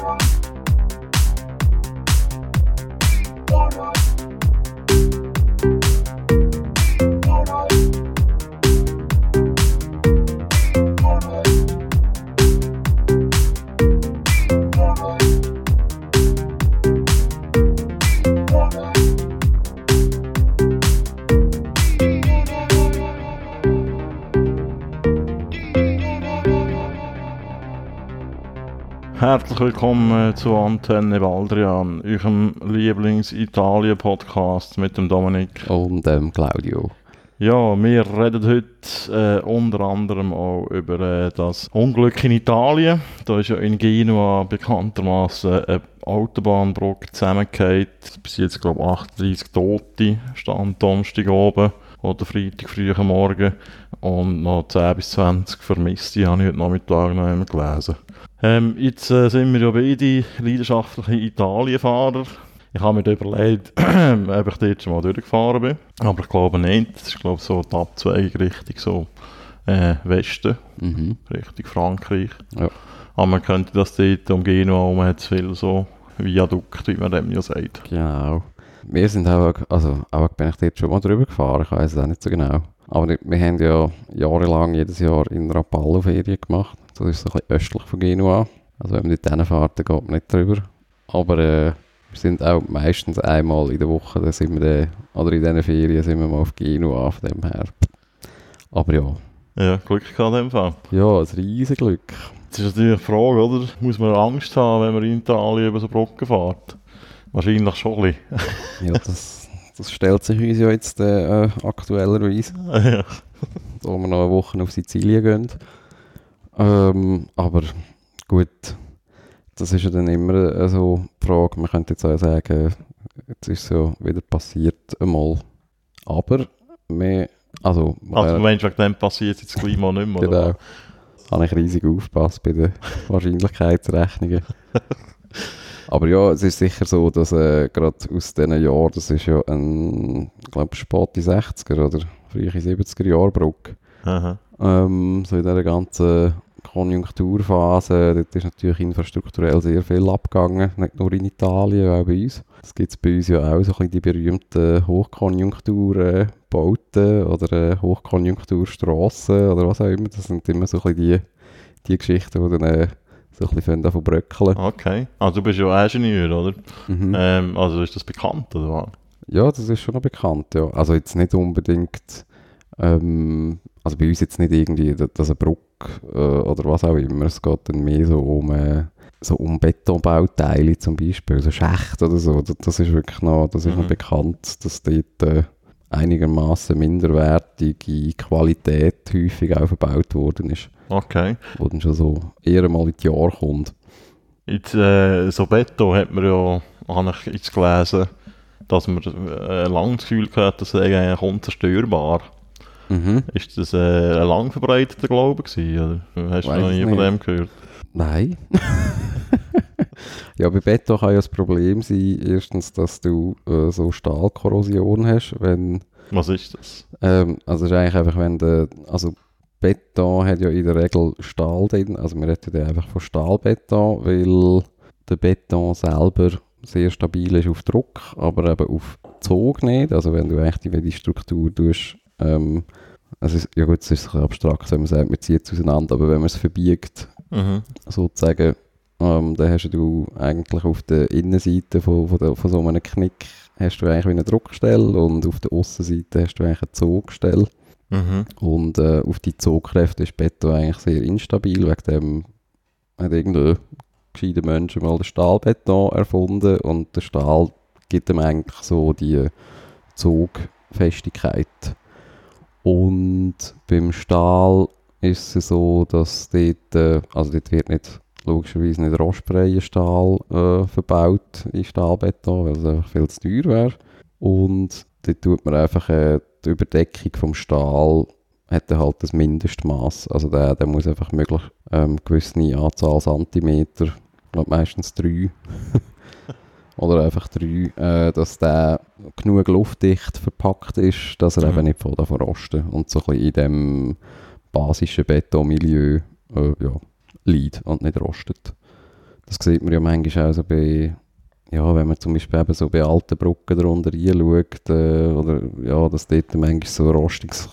you Herzlich willkommen zu Antenne Baldrian, eurem Lieblings-Italien-Podcast mit dem Dominik. Und dem Claudio. Ja, wir reden heute äh, unter anderem auch über äh, das Unglück in Italien. Da ist ja in Genua bekanntermaßen eine Autobahnbrücke zusammengefallen. Bis jetzt, glaube ich, 38 Tote stand Donnerstag oben oder Freitag früh am Morgen. Und noch 10 bis 20 Vermisste habe ich heute Nachmittag noch einmal gelesen. Ähm, jetzt äh, sind wir ja beide leidenschaftliche Italienfahrer. Ich habe mir überlegt, ob ich dort schon mal durchgefahren bin. Aber ich glaube nicht. Das ist, glaube so die Abzweigung Richtung so, äh, Westen, Mhm. Richtung Frankreich. Ja. Aber man könnte das dort um Genua herum hat es viel so Viadukt, wie man dem ja sagt. Genau. Wir sind auch, also auch bin ich dort schon mal drüber gefahren, ich weiß es auch nicht so genau. Aber wir haben ja jahrelang jedes Jahr in Rapallo Ferien gemacht. Das ist so ein bisschen östlich von Genua. Also wenn man dort hinfährt, dann geht man nicht drüber. Aber äh, wir sind auch meistens einmal in der Woche, dann sind wir dann, oder in diesen Ferien sind wir mal auf Genua, von dem her. Aber ja, Ja, Glück gehabt in dem Fall. ja, ein riesen Glück. Jetzt ist natürlich die Frage, oder? Muss man Angst haben, wenn man in Italien über so Brücken fährt? Wahrscheinlich schon ein Ja, das, das stellt sich uns ja jetzt äh, äh, aktuellerweise. bisschen. ja. wo wir noch eine Woche auf Sizilien gehen. Ähm, aber gut, das ist ja dann immer äh, so die Frage, man könnte jetzt auch sagen, jetzt ist es ja wieder passiert einmal. Aber wir, also, Also, du meinst, wegen dem passiert jetzt das Klima nicht mehr, genau, oder? habe ich riesig aufgepasst bei den Wahrscheinlichkeitsrechnungen. Aber ja, es ist sicher so, dass äh, gerade aus diesen Jahren, das ist ja ein, ich glaube, späte 60er oder frühe 70er Jahre Brücke, Aha. Ähm, so in dieser ganzen Konjunkturphase, dort ist natürlich infrastrukturell sehr viel abgegangen, nicht nur in Italien, auch bei uns. Es gibt bei uns ja auch so ein bisschen die berühmten Hochkonjunkturbauten oder äh, Hochkonjunkturstrassen oder was auch immer. Das sind immer so ein bisschen die, die Geschichten, die dann äh, so ein bisschen davon bröckeln. Okay. Also, du bist ja Ingenieur, oder? Mhm. Ähm, also, ist das bekannt, oder was? Ja, das ist schon noch bekannt, ja. Also jetzt nicht unbedingt, ähm, also bei uns jetzt nicht irgendwie, da- dass eine Brücke äh, oder was auch immer, es geht dann mehr so um, äh, so um Betonbauteile zum Beispiel, so Schächte oder so, das, ist wirklich noch, das ist noch Mhm. bekannt, dass dort äh, einigermaßen minderwertige Qualität häufig auch verbaut worden ist, Okay. wo dann schon so eher mal in die Jahre kommt. Jetzt, äh, so Beton hat man ja, habe ich jetzt gelesen, dass man äh, lange das Gefühl gehabt, das sei eigentlich unzerstörbar. Mhm. Ist das äh, ein lang verbreiteter Glaube gewesen, oder? Hast du Weiss noch nie von dem gehört? Nein. ja, bei Beton kann ja das Problem sein, erstens, dass du äh, so Stahlkorrosion hast, wenn, Was ist das? ähm, also es ist eigentlich einfach, wenn der, also Beton hat ja in der Regel Stahl drin, also wir reden ja einfach von Stahlbeton, weil der Beton selber sehr stabil ist auf Druck, aber eben auf Zug nicht, also wenn du eigentlich die, die Struktur tust, ähm, also es, ja gut, es ist ein abstrakt, wenn man sagt, man zieht es auseinander, aber wenn man es verbiegt, Mhm. sozusagen, ähm, dann hast du eigentlich auf der Innenseite von, von, der, von so einem Knick hast du eigentlich eine Druckstelle und auf der Aussenseite hast du eigentlich eine Zugstelle. Mhm. Und äh, auf die Zugkräfte ist Beton eigentlich sehr instabil, wegen dem hat irgendein gescheiter Mensch mal den Stahlbeton erfunden und der Stahl gibt ihm eigentlich so die Zugfestigkeit. Und beim Stahl ist es so, dass dort, äh, also dort wird nicht, logischerweise nicht rostfreier Stahl äh, verbaut in Stahlbeton, weil es einfach viel zu teuer wäre. Und dort tut man einfach äh, die Überdeckung vom Stahl hat halt das Mindestmaß. Also der, der muss einfach möglich ähm, gewisse Anzahl Zentimeter, glaube meistens drei, oder einfach drei, äh, dass der genug luftdicht verpackt ist, dass er Mhm. eben nicht voll davon rosten und so ein bisschen in dem basischen Betonmilieu äh, ja, liegt und nicht rostet. Das sieht man ja manchmal auch so bei, ja, wenn man zum Beispiel eben so bei alten Brücken darunter reinschaut, äh, oder ja, dass dort manchmal so rostiges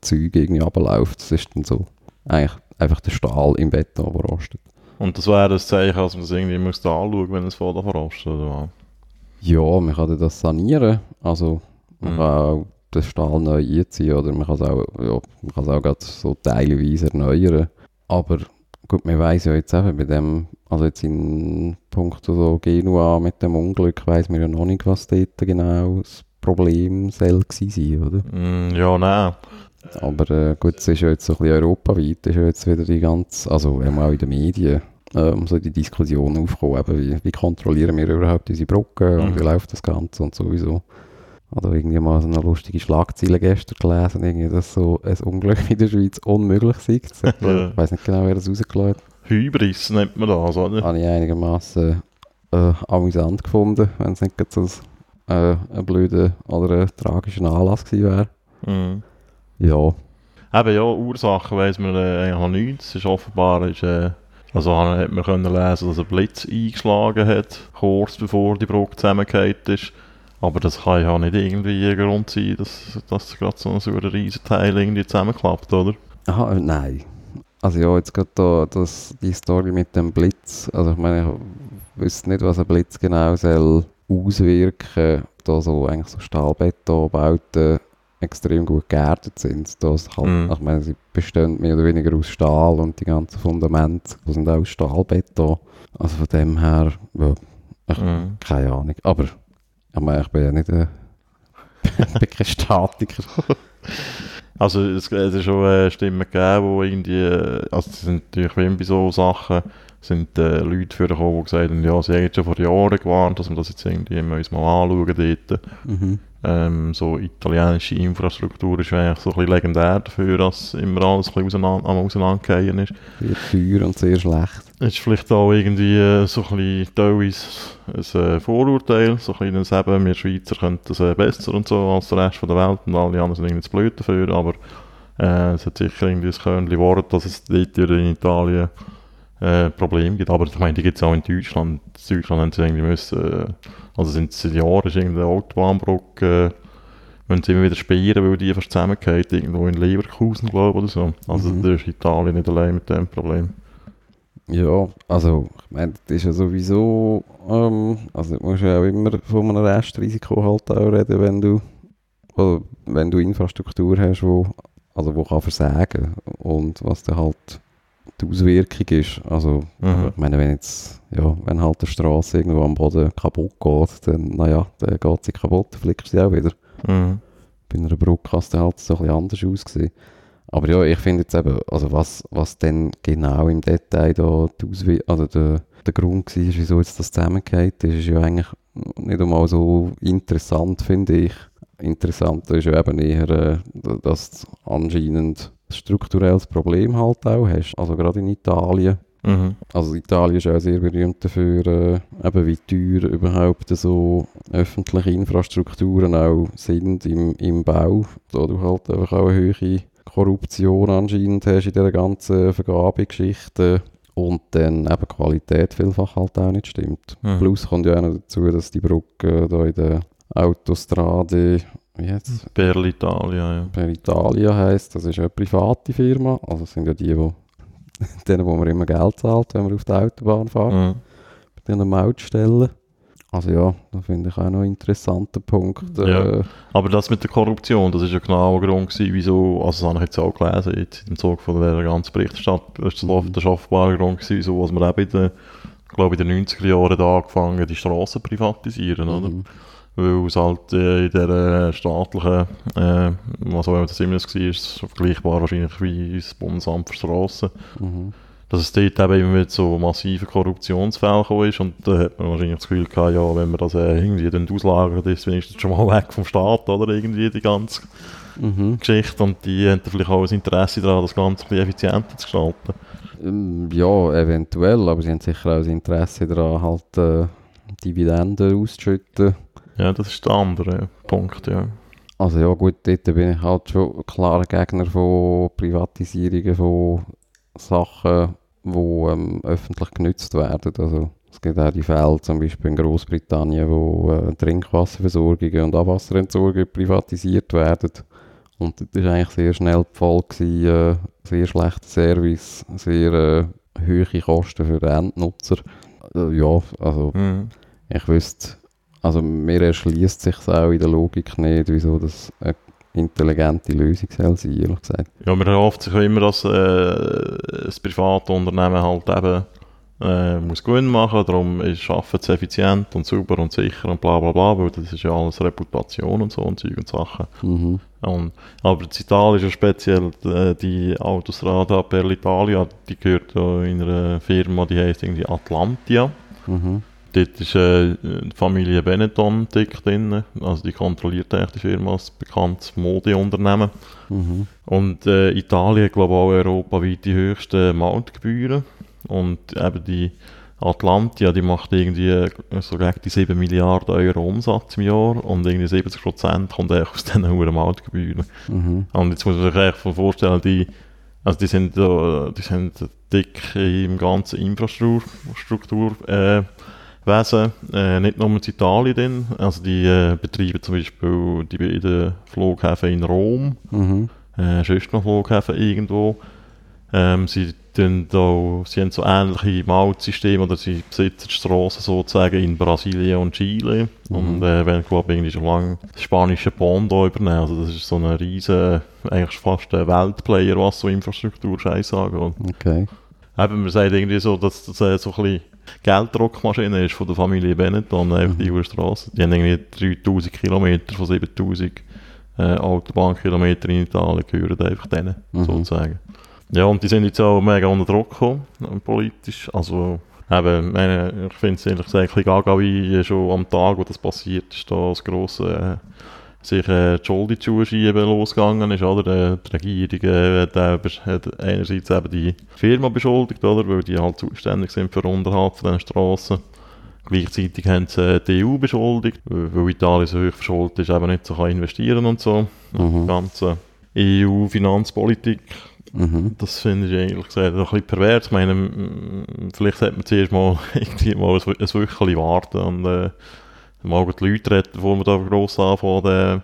Zeug irgendwie runterläuft, das ist dann so eigentlich einfach der Stahl im Beton, der rostet. Und das wäre das Zeichen, dass man das irgendwie muss anschauen wenn es vor der verrostet, oder was? Ja, man kann das sanieren, also man Mhm. kann auch den Stahl neu einziehen oder man kann es auch, ja, man kann es auch grad so teilweise erneuern. Aber gut, man weiß ja jetzt eben bei dem, also jetzt in puncto so Genua mit dem Unglück, weiß man ja noch nicht, was dort genau das Problem soll sein, oder? Mm, ja, nein. Aber äh, gut, es ist ja jetzt so ein bisschen europaweit, ist ja jetzt wieder die ganze, also auch in den Medien, ähm, so die Diskussion aufgekommen, eben, wie, wie kontrollieren wir überhaupt unsere Brücken und Mhm. wie läuft das Ganze und sowieso. Oder irgendwie mal so eine lustige Schlagzeile gestern gelesen, irgendwie, dass so ein Unglück in der Schweiz unmöglich. Ja. Ich weiß nicht genau, wer das rausgelassen hat. Hybris nennt man das, oder? Habe ich einigermaßen äh, amüsant gefunden, wenn es nicht so ein, äh, ein blöder oder ein tragischer Anlass gewesen wäre. Mhm. Ja, Eben ja, Ursachen weiss man äh, eigentlich noch nichts. Es ist offenbar, ist, äh, also hat man können lesen, dass ein Blitz eingeschlagen hat, kurz bevor die Brücke zusammengefallen ist. Aber das kann ja nicht irgendwie ein Grund sein, dass, dass gerade so ein so riesen Teil irgendwie zusammenklappt, oder? Aha, äh, nein. Also ja, jetzt gerade da, das, die Story mit dem Blitz. Also ich meine, ich wüsste nicht, was ein Blitz genau soll auswirken. Da so eigentlich so Stahlbetonbauten extrem gut geerdet sind. Das halt, Mhm. Ich meine, sie bestehen mehr oder weniger aus Stahl und die ganzen Fundamente sind auch aus Stahlbeton. Also von dem her, ja, Mhm. keine Ahnung. Aber ich meine, ich bin ja nicht ein, ich bin kein Statiker. Also es, es ist schon äh, Stimmen gegeben, die irgendwie, äh, also es sind natürlich wie immer bei so Sachen, sind äh, Leute vorgekommen, die gesagt haben, ja, sie haben jetzt schon vor Jahren gewarnt, dass wir das jetzt irgendwie mal anschauen dort. Mhm. Ähm, so italienische Infrastruktur ist eigentlich so ein bisschen legendär dafür, dass immer alles ein bisschen auseinander, am Auseinandergehen ist. Sehr teuer und sehr schlecht. Es ist vielleicht auch irgendwie äh, so ein bisschen teilweise ein äh, Vorurteil, so ein bisschen eben, wir Schweizer können das äh, besser und so als der Rest von der Welt und alle anderen sind irgendwie zu blöd dafür, aber es hat sicher irgendwie ein Körnchen Wort, dass es dort in Italien Probleme gibt, aber ich meine, die gibt es auch in Deutschland. In Deutschland haben sie irgendwie müssen, also sind seit Jahren ist irgendeine Autobahnbrücke, äh, müssen sie immer wieder sperren, weil die fast zusammengeht, irgendwo in Leverkusen, glaube ich, oder so. Also Mhm. da ist Italien nicht allein mit dem Problem. Ja, also, ich meine, das ist ja sowieso, ähm, also du musst ja auch immer von einem Restrisiko halt auch reden, wenn du, oder wenn du Infrastruktur hast, wo, also wo kann versagen und was dann halt die Auswirkung ist. Also, Mhm. ich meine, wenn jetzt, ja, wenn halt die Straße irgendwo am Boden kaputt geht, dann, naja, dann geht sie kaputt, dann fliegt sie auch wieder. Mhm. Bei einer Brücke kann es halt so ein bisschen anders aussehen. Aber ja, ich finde jetzt eben, also was, was denn genau im Detail da die Auswi also der, der Grund war, wieso jetzt das zusammengeht, ist ja eigentlich nicht einmal so interessant, finde ich. Interessant ist ja eben eher, äh, dass anscheinend ein strukturelles Problem halt auch hast. Also gerade in Italien. Mhm. Also Italien ist auch sehr berühmt dafür, äh, eben wie teuer überhaupt so öffentliche Infrastrukturen auch sind im, im Bau. Da du halt einfach auch eine hohe Korruption anscheinend hast in dieser ganzen Vergabegeschichte und dann eben die Qualität vielfach halt auch nicht stimmt. Mhm. Plus kommt ja auch noch dazu, dass die Brücke da in der Autostrade, wie jetzt? Per l'Italia, ja. Per Italia heisst, das ist eine private Firma, also das sind ja die, die denen, wo man immer Geld zahlt, wenn man auf der Autobahn fährt, Mhm. bei diesen Mautstellen. Also ja, da finde ich auch noch einen interessanten Punkt. Ja. Äh, Aber das mit der Korruption, das ist ja genau der Grund gewesen, wieso, also das habe ich jetzt auch gelesen, jetzt im Zug von der ganzen Berichterstattung, das ist Mhm. der offenbare Grund gewesen, wieso, was man eben in den, ich glaube in den 90er Jahren da angefangen die Straßen privatisieren, oder? mhm. Weil es halt äh, in der äh, staatlichen, äh, was auch immer das immer war, ist vergleichbar wahrscheinlich wie das Bundesamt für Straßen, Mhm. dass es dort eben immer mit so massiven Korruptionsfällen gekommen ist und da hat man wahrscheinlich das Gefühl gehabt, ja, wenn man das äh, irgendwie dann auslagert, ist es wenigstens schon mal weg vom Staat, oder, irgendwie die ganze Mhm. Geschichte und die haben vielleicht auch ein Interesse daran, das Ganze ein bisschen effizienter zu gestalten. Ähm, Ja, eventuell, aber sie haben sicher auch das Interesse daran, halt äh, Dividenden auszuschütten. Ja, das ist der andere Punkt, ja. Also ja gut, dort bin ich halt schon klarer Gegner von Privatisierungen von Sachen, die ähm, öffentlich genützt werden. Also Es gibt auch die Fälle, zum Beispiel in Großbritannien, wo äh, Trinkwasserversorgungen und Abwasserentsorgung privatisiert werden. Und das war eigentlich sehr schnell Folge, gewesen, äh, sehr schlechter Service, sehr äh, hohe Kosten für den Endnutzer. Äh, ja, also Mhm. ich wüsste, also mir erschließt sich auch in der Logik nicht, wieso das eine intelligente Lösung soll sein, ehrlich gesagt. Ja, man erhofft sich immer, dass äh, das private Unternehmen halt eben äh, muss Gewinn machen, darum ist Arbeiten es effizient und sauber und sicher und bla bla bla, weil das ist ja alles Reputation und so und Zeug und Sachen. Mhm. Und, aber in Italien ist ja speziell äh, die Autostrada per l'Italia, die gehört ja in einer Firma, die heisst irgendwie Atlantia. Mhm. Dort ist äh, die Familie Benetton dick drin, also die kontrolliert eigentlich die Firma als bekanntes Modeunternehmen. Mhm. Und äh, Italien hat, glaube ich, auch europaweit die höchsten Mautgebühren. Und eben die Atlantia, die macht irgendwie äh, so gegen die 7 Milliarden Euro Umsatz im Jahr und irgendwie 70 Prozent kommt eigentlich aus diesen hohen Mautgebühren. Mhm. Und jetzt muss man sich echt vorstellen, die, also die sind, die sind dick im ganzen Infrastruktur, äh, Wesen, äh, nicht nur in Italien drin. Also die äh, betreiben zum Beispiel die beiden Flughäfen in Rom, Mhm. äh, sonst noch Flughäfen irgendwo. Ähm, sie, da, sie haben so ähnliche Mautsysteme oder sie besitzen die Strassen sozusagen in Brasilien und Chile Mhm. und äh, werden glaube ich schon lange das spanische Pondo übernehmen. Also das ist so ein riesen, eigentlich fast ein Weltplayer, was so Infrastruktur scheiß angeht. Okay. Eben, man sagt irgendwie so, dass das äh, so ein bisschen Gelddruckmaschine ist von der Familie Benetton, einfach die hohe Straße. Die haben irgendwie 3000 Kilometer von 7000 äh, Autobahnkilometer in Italien gehören einfach denen, Mhm. sozusagen. Ja, und die sind jetzt auch mega unter Druck gekommen, äh, politisch. Also, eben, meine, ich finde es ehrlich gesagt ein bisschen gaga, wie schon am Tag, wo das passiert ist, da das grosse, äh, sich äh, die Schuld in die Schuhe schieben losgegangen ist, oder? Äh, Die Regierung äh, hat, besch- hat einerseits eben die Firma beschuldigt, oder? Weil die halt zuständig sind für den Unterhalt von Strassen. Gleichzeitig haben sie äh, die EU beschuldigt, weil Italien so hoch verschuldet ist, eben nicht so kann investieren und so. Die Mhm. ganze EU-Finanzpolitik Mhm. das finde ich ehrlich gesagt ein bisschen pervers. Ich meine, vielleicht sollte man zuerst mal irgendwie mal ein, ein Wöchchen warten und äh, mal die Leute retten, bevor man da gross anfangen, äh,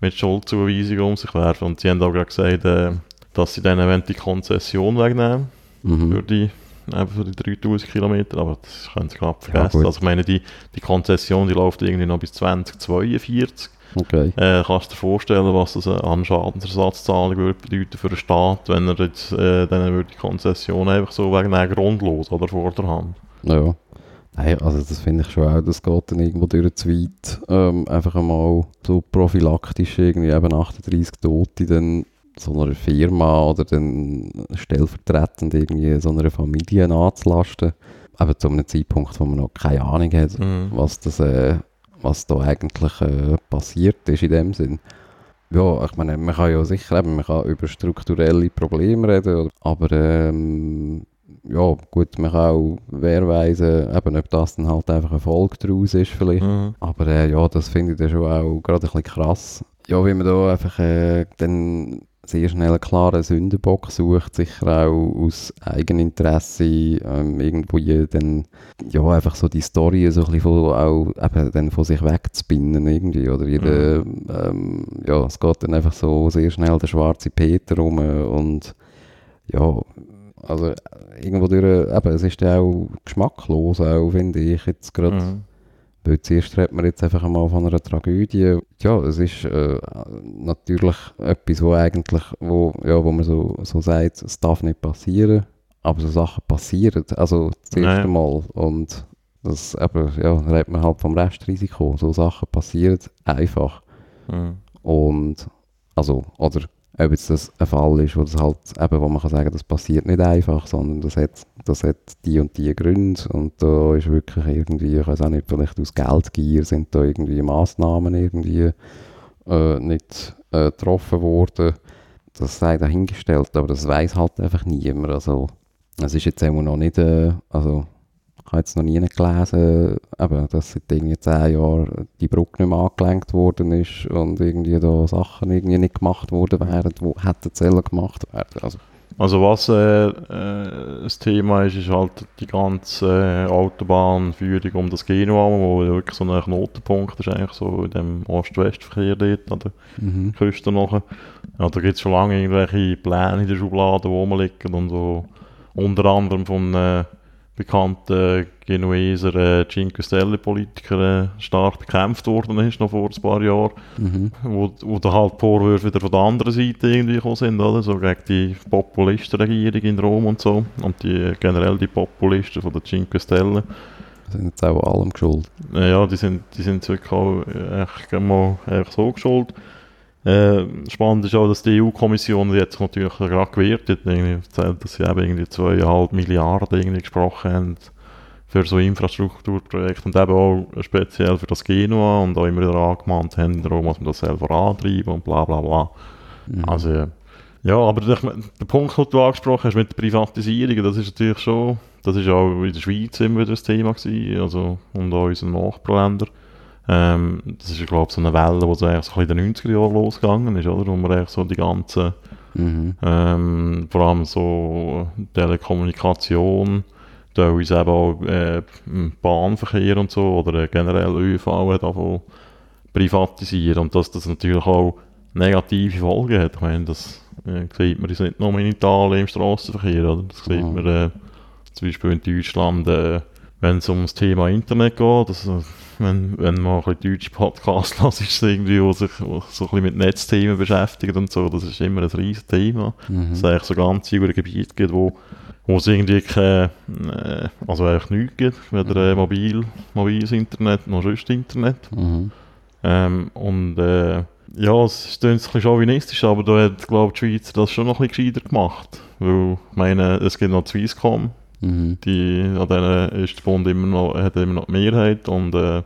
mit Schuldzuweisungen um sich werfen. Und sie haben auch gerade gesagt, äh, dass sie dann wollen die Konzession wegnehmen für Mhm. die, eben für die 3000 Kilometer, aber das können sie gerade Ja, vergessen. gut. also ich meine, die, die Konzession, die läuft irgendwie noch bis 2042. Okay. Äh, kannst du dir vorstellen, was das an Schadensersatzzahlung würde bedeuten für den Staat, wenn er jetzt äh, dann würde die Konzession einfach so wegen einer grundlos oder vor der Hand? Ja. Nein, also das finde ich schon auch, das geht dann irgendwo durch zu weit. Ähm, einfach einmal so prophylaktisch irgendwie eben 38 Tote dann so einer Firma oder dann stellvertretend irgendwie so einer Familie anzulasten. Aber zu einem Zeitpunkt, wo man noch keine Ahnung hat, Mhm. was, das, äh, was da eigentlich äh, passiert ist in dem Sinn. Ja, ich meine, man kann ja sicher eben, man kann über strukturelle Probleme reden, aber ähm, ja, gut, man kann auch wehrweisen, eben, ob das dann halt einfach ein Folge daraus ist vielleicht. Mhm. Aber äh, ja, das finde ich dann schon auch gerade ein bisschen krass. Ja, wie man da einfach äh, dann sehr schnell einen klaren Sündenbock sucht, sicher auch aus Eigeninteresse, ähm, irgendwo dann, ja, einfach so die Story so ein bisschen von, auch eben dann von sich wegzubinden irgendwie, oder jeder, ähm, ja, es geht dann einfach so sehr schnell der schwarze Peter rum und ja, also irgendwo durch, eben, es ist dann auch geschmacklos auch, finde ich, jetzt gerade Mhm. weil zuerst redet man jetzt einfach einmal von einer Tragödie. Ja, es ist äh, natürlich etwas, wo eigentlich, wo, ja, wo man so, so sagt, es darf nicht passieren, aber so Sachen passieren, also das Ja, erste ja. Mal und das eben, ja, redet man halt vom Restrisiko. So Sachen passieren einfach Mhm. und also, oder ob jetzt das ein Fall ist, wo das halt eben, wo man kann sagen, das passiert nicht einfach, sondern das hat, das hat die und die Gründe und da ist wirklich irgendwie, ich weiß auch nicht, vielleicht aus Geldgier sind da irgendwie Massnahmen irgendwie äh, nicht äh, getroffen worden. Das sei dahingestellt, aber das weiß halt einfach niemand. Also, es ist jetzt immer noch nicht, äh, also ich habe jetzt noch nie gelesen, eben, dass seit irgendwie zehn Jahren die Brücke nicht mehr angelenkt worden ist und irgendwie da Sachen irgendwie nicht gemacht worden wären, die hätten sollen gemacht werden. Also, Also was äh, äh, das Thema ist, ist halt die ganze äh, Autobahnführung um das Genua, wo wirklich so ein Knotenpunkt ist, eigentlich so in dem Ost-West-Verkehr dort an der Mhm. Küste nachher. Ja, da gibt es schon lange irgendwelche Pläne in der Schublade, die rumliegen und so unter anderem von äh, bekannten Genueser äh, Cinque Stelle-Politiker äh, stark bekämpft worden ist, noch vor ein paar Jahren, Mhm. wo, wo da halt die Vorwürfe wieder von der anderen Seite irgendwie gekommen sind, oder? So gegen die Populistenregierung in Rom und so und die generell die Populisten von der Cinque Stelle. Sind jetzt auch allem geschuldet. Äh, Ja, die sind, die sind wirklich auch äh, echt mal echt so geschult. Äh, spannend ist auch, dass die EU-Kommission jetzt natürlich gerade gewährt hat, erzählt, dass sie eben irgendwie 2,5 Milliarden irgendwie gesprochen haben für so Infrastrukturprojekte und eben auch speziell für das Genua und auch immer wieder angemahnt haben, darum muss man das selber antreiben und bla bla bla. Mhm. Also, ja, aber mein, der Punkt, den du angesprochen hast mit der Privatisierung, das ist natürlich schon, das ist auch in der Schweiz immer wieder ein Thema gewesen, also und auch in unseren Nachbarländern. Ähm, das ist, glaube ich, so eine Welle, die so eigentlich so ein bisschen in den 90er Jahren losgegangen ist, oder? Wo man eigentlich so die ganzen, Mhm. ähm, vor allem so Telekommunikation, da uns eben auch äh, Bahnverkehr und so, oder äh, generell ÖV davon privatisieren und dass das natürlich auch negative Folgen hat. Ich meine, das äh, sieht man nicht nur in Italien im Straßenverkehr, oder? Das sieht Mhm. man äh, zum Beispiel in Deutschland, äh, wenn es um das Thema Internet geht, dass, äh, wenn, wenn man ein bisschen deutsche Podcasts lässt, ist es irgendwie, wo sich wo sich so ein bisschen mit Netzthemen beschäftigt und so, das ist immer ein riesen Thema. Mhm. Dass es eigentlich so ganz über Gebiete gibt, wo, wo es irgendwie kein, äh, also eigentlich nichts gibt, weder äh, mobil, mobiles Internet noch sonst Internet. Mhm. Ähm, und äh, ja, es ist ein bisschen chauvinistisch, aber da hat, glaube ich, die Schweizer das schon noch ein bisschen gescheiter gemacht. Weil, ich meine, es gibt noch Swisscom, Mhm. die, an denen ist der Bund immer noch, hat immer noch die Mehrheit und äh,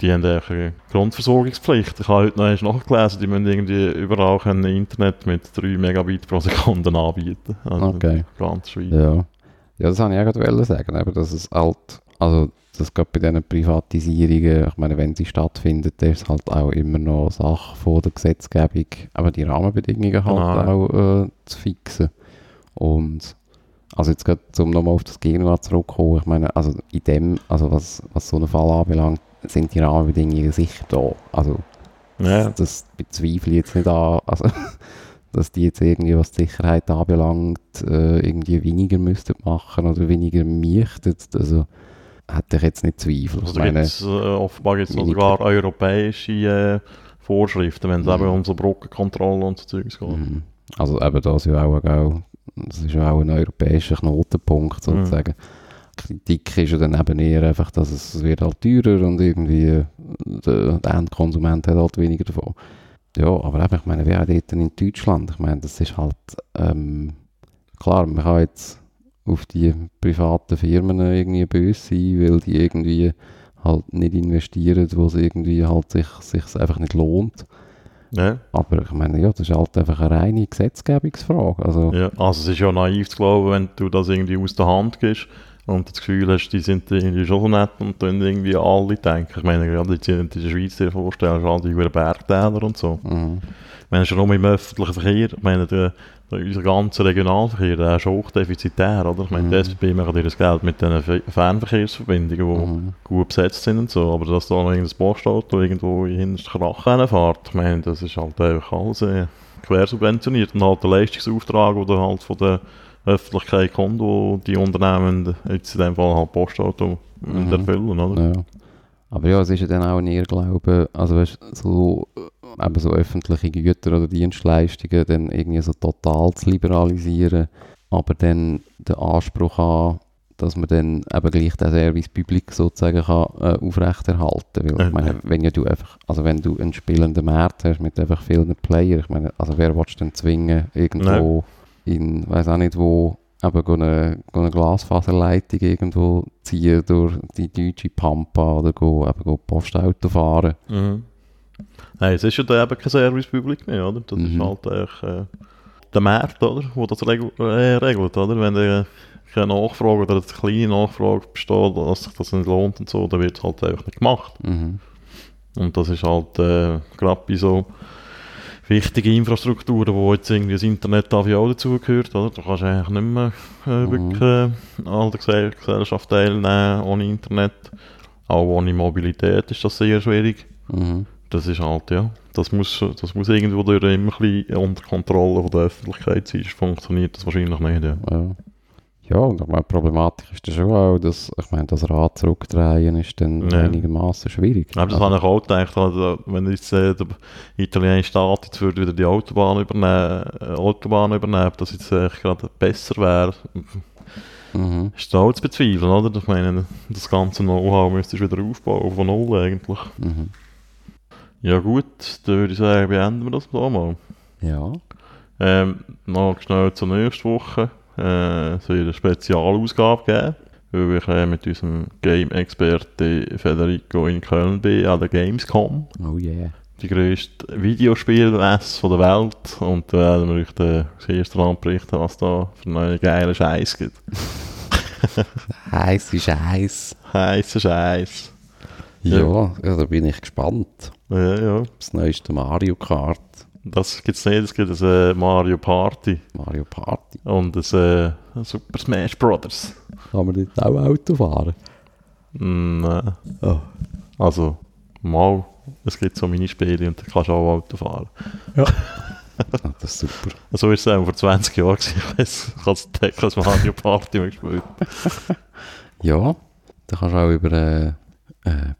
die haben eigentlich eine Grundversorgungspflicht. Ich habe heute noch einmal nachgelesen, die müssen irgendwie überall können Internet mit 3 Megabit pro Sekunde anbieten. Also Okay. Ganz Schweiz. Ja. ja, das wollte ich auch gerade sagen, eben, dass es halt, also das gerade bei diesen Privatisierungen, ich meine, wenn sie stattfinden, dann ist es halt auch immer noch Sache von der Gesetzgebung, aber die Rahmenbedingungen halt Genau. auch äh, zu fixen. Und also jetzt gerade, um nochmal auf das Gegenwart zurückzukommen, ich meine, also in dem, also was, was so einen Fall anbelangt, sind die Rahmenbedingungen sicher da. Also Ja. das bezweifle ich jetzt nicht an, also, dass die jetzt irgendwie, was die Sicherheit anbelangt, äh, irgendwie weniger müssten machen oder weniger michten. Also hätte ich jetzt nicht Zweifel. Also meine, gibt's, äh, offenbar gibt es sogar europäische äh, Vorschriften, wenn es Mhm. eben um so Brückenkontrolle und so Zeugs geht. mhm. also eben das, ja auch, auch, das ist ja auch ein europäischer Knotenpunkt Mhm. sozusagen. Kritik ist ja dann eben eher einfach, dass es wird halt teurer und irgendwie äh, der, der Endkonsument hat halt weniger davon. Ja, aber eben, ich meine, wir auch dort in Deutschland, ich meine, das ist halt, ähm, klar, man kann jetzt auf die privaten Firmen irgendwie böse sein, weil die irgendwie halt nicht investieren, wo es irgendwie halt sich, sich einfach nicht lohnt. Ja. Aber ich meine, ja, das ist halt einfach eine reine Gesetzgebungsfrage. Also, Ja, also es ist ja naiv zu glauben, wenn du das irgendwie aus der Hand gibst und das Gefühl hast, die sind irgendwie schon so nett und dann irgendwie alle denken. Ich meine, gerade in der Schweiz dir vorstellen, all die über Bergtäler und so. mhm. Meine, schon nur im öffentlichen Verkehr, ich meine, der, der, unser ganzer Regionalverkehr, der ist hochdefizitär, oder? Ich meine, Mhm. die SBB machen dir das Geld mit den Fe- Fernverkehrsverbindungen, die Mhm. gut besetzt sind und so, aber dass da noch irgendein Postauto irgendwo in hintersten Krach fährt, ich meine, das ist halt einfach alles äh, quersubventioniert und halt der Leistungsauftrag, der halt von der Öffentlichkeit kommt, wo die Unternehmen, jetzt in dem Fall halt Postauto, mhm. erfüllen, oder? Ja. Aber ja, es ist ja dann auch ein Irrglaube, also weißt, so, äh, eben so öffentliche Güter oder Dienstleistungen dann irgendwie so total zu liberalisieren, aber dann den Anspruch haben, dass man dann eben gleich den Service Public sozusagen kann, äh, aufrechterhalten Weil ich Ja. meine, wenn ja du einfach, also wenn du einen spielenden Markt hast mit einfach vielen Playern, ich meine, also wer willst du denn zwingen, irgendwo in, weiß auch nicht wo, eben eine, eine Glasfaserleitung irgendwo ziehen durch die deutsche Pampa oder go, eben go Postauto fahren. Mhm. Nein, es ist ja da eben kein Servicepublik mehr, oder? Das Mhm. ist halt eigentlich äh, der Markt, oder? Wo das regel äh, regelt, oder? Wenn äh, keine Nachfrage oder eine kleine Nachfrage besteht, dass sich das nicht lohnt und so, dann wird es halt einfach nicht gemacht. Mhm. Und das ist halt äh, gerade bei so wichtige Infrastrukturen, wo jetzt irgendwie das Internet auch dazugehört, oder? Da kannst du eigentlich nicht mehr äh, Mhm. wirklich äh, an der Gesell Gesellschaft teilnehmen ohne Internet. Auch ohne Mobilität ist das sehr schwierig. Mhm. Das ist halt, ja, das muss, das muss irgendwo durch immer ein bisschen unter Kontrolle von der Öffentlichkeit sein, funktioniert das wahrscheinlich nicht, ja. Ja. Ja, und ich meine, die Problematik ist dann schon auch, dass, ich meine, das Rad zurückdrehen ist dann Ja. einigermaßen schwierig. Aber das Also, habe ich auch gedacht, also, wenn jetzt äh, der italienische Staat jetzt würde wieder die Autobahn übernehmen, äh, Autobahn übernehmen, ob das jetzt gerade besser wäre, mhm. ist auch zu bezweifeln, oder? Ich meine, das ganze Know-how müsstest du wieder aufbauen, von null eigentlich. Mhm. Ja gut, dann würde ich sagen, beenden wir das da mal. Ja. Ähm, noch schnell zur nächsten Woche. Äh, wird eine Spezialausgabe geben, weil ich äh, mit unserem Game-Experte Federico in Köln bin, an der Gamescom. Oh yeah. Die grösste Videospielmesse der Welt. Und da werden wir euch dann das erste Mal berichten, was da für einen geilen Scheiß gibt. Heiß ist heiß. Heißer Scheiß. Ja. Ja. ja, da bin ich gespannt. Ja, ja. Das neueste Mario Kart. Das gibt es nicht, es gibt ein äh, Mario Party Mario Party. und ein äh, Super Smash Brothers. Kann man dort auch Auto fahren? Mm, Nein. Oh. Also, mal, es gibt so Minispiele und da kannst du auch Auto fahren. Ah, das ist super. So ist es auch vor 20 Jahren. Ich weiss, ich habe das Mario Party mal gespielt. Ja, da kannst du auch über äh, äh,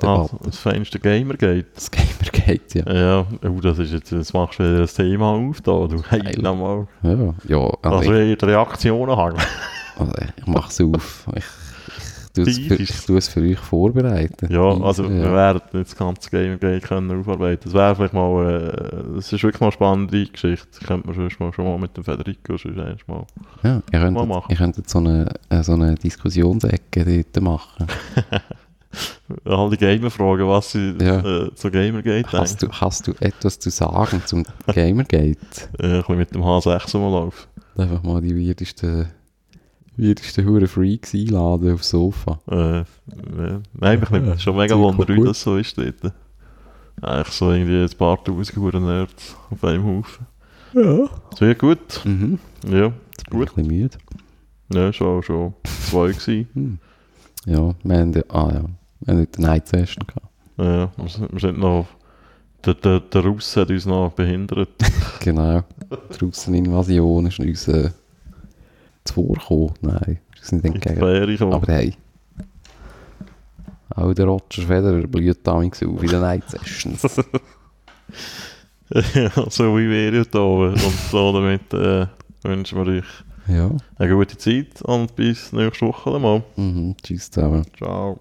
PC-Sexismus Ah, das feinste Gamergate. Das Gamergate, ja. Ja, oh, das ist jetzt, jetzt machst du wieder das Thema auf da, du hey, Geil. nochmal. Ja, ja also Also, ich, die Reaktionen haben. also ich mache es auf. Ich, ich, tue es für, euch vorbereiten. Ja, also wir ja. werden nicht das ganze Gamergate können aufarbeiten. Das wäre vielleicht mal, äh, das ist wirklich mal eine spannende Geschichte. Das könnte man sonst mal, schon mal mit dem Federico sonst mal. Ja, ihr Mal könntet, machen. ihr könntet so eine, äh, so eine Diskussionsecke dort machen. All die Gamer fragen, was sie Ja. äh, zu Gamergate Hast du, denken. hast du etwas zu sagen zum Gamergate? Äh, ein bisschen mit dem H6 rumlaufen. Einfach mal die weirdesten, weirdesten Hure Freaks einladen aufs Sofa. Äh, äh, nein, ich nehme schon mega Zeug Wunder, kommt wie gut. das so ist dort. Eigentlich so irgendwie ein paar tausend Huren Nerds auf einem Haufen. Ja. Sehr gut. Mhm. Ja, bin ich Gut. ein bisschen müde. ja schon, schon zwei gewesen. Hm. Ja, wir haben, ja- ah ja, eine Night Session gehabt. Ja, wir sind, wir sind noch... Der, der, der Russ hat uns noch behindert. Genau. Die Russeninvasion ist uns äh, zuvorgekommen. Nein, sind nicht entgegen. Aber hey, auch der Roger Federer blüht damals auf in den Night Sessions. ja, so wie wir hier oben. Und so damit äh, wünschen wir euch ja. eine gute Zeit und bis nächste Woche mal. Mhm. Tschüss zusammen. Ciao.